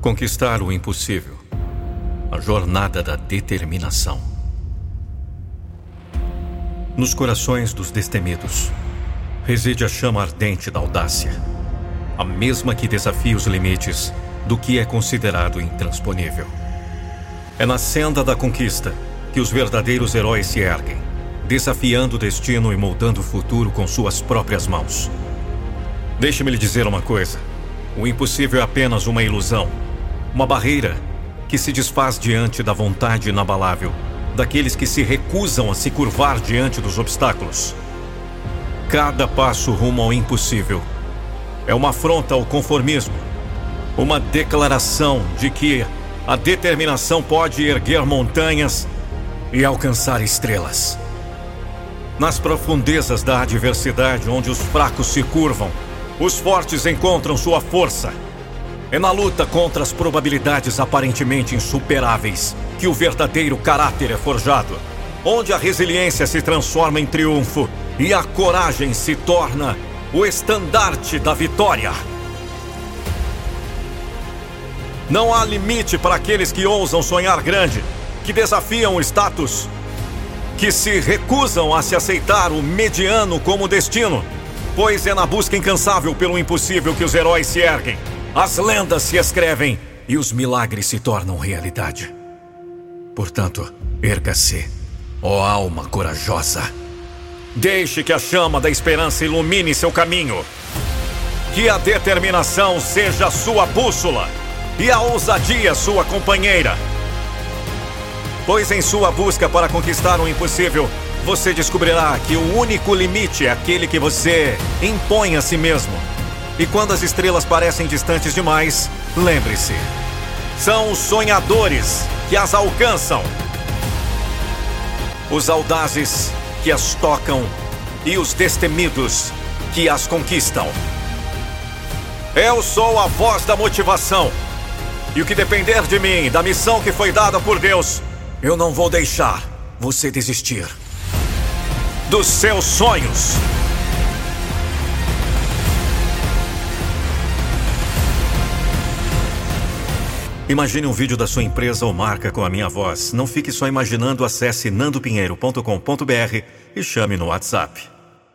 Conquistar o impossível. A jornada da determinação. Nos corações dos destemidos reside a chama ardente da audácia, a mesma que desafia os limites do que é considerado intransponível. É na senda da conquista que os verdadeiros heróis se erguem, desafiando o destino e moldando o futuro com suas próprias mãos. Deixe-me lhe dizer uma coisa: o impossível é apenas uma ilusão, uma barreira que se desfaz diante da vontade inabalável daqueles que se recusam a se curvar diante dos obstáculos. Cada passo rumo ao impossível é uma afronta ao conformismo, uma declaração de que a determinação pode erguer montanhas e alcançar estrelas. Nas profundezas da adversidade, onde os fracos se curvam, os fortes encontram sua força. É na luta contra as probabilidades aparentemente insuperáveis que o verdadeiro caráter é forjado, onde a resiliência se transforma em triunfo e a coragem se torna o estandarte da vitória. Não há limite para aqueles que ousam sonhar grande, que desafiam o status, que se recusam a se aceitar o mediano como destino, pois é na busca incansável pelo impossível que os heróis se erguem. As lendas se escrevem e os milagres se tornam realidade. Portanto, erga-se, ó alma corajosa. Deixe que a chama da esperança ilumine seu caminho. Que a determinação seja sua bússola e a ousadia sua companheira. Pois em sua busca para conquistar o impossível, você descobrirá que o único limite é aquele que você impõe a si mesmo. E quando as estrelas parecem distantes demais, lembre-se: são os sonhadores que as alcançam, os audazes que as tocam e os destemidos que as conquistam. Eu sou a voz da motivação. E o que depender de mim, da missão que foi dada por Deus, eu não vou deixar você desistir dos seus sonhos. Imagine um vídeo da sua empresa ou marca com a minha voz. Não fique só imaginando, acesse nandopinheiro.com.br e chame no WhatsApp.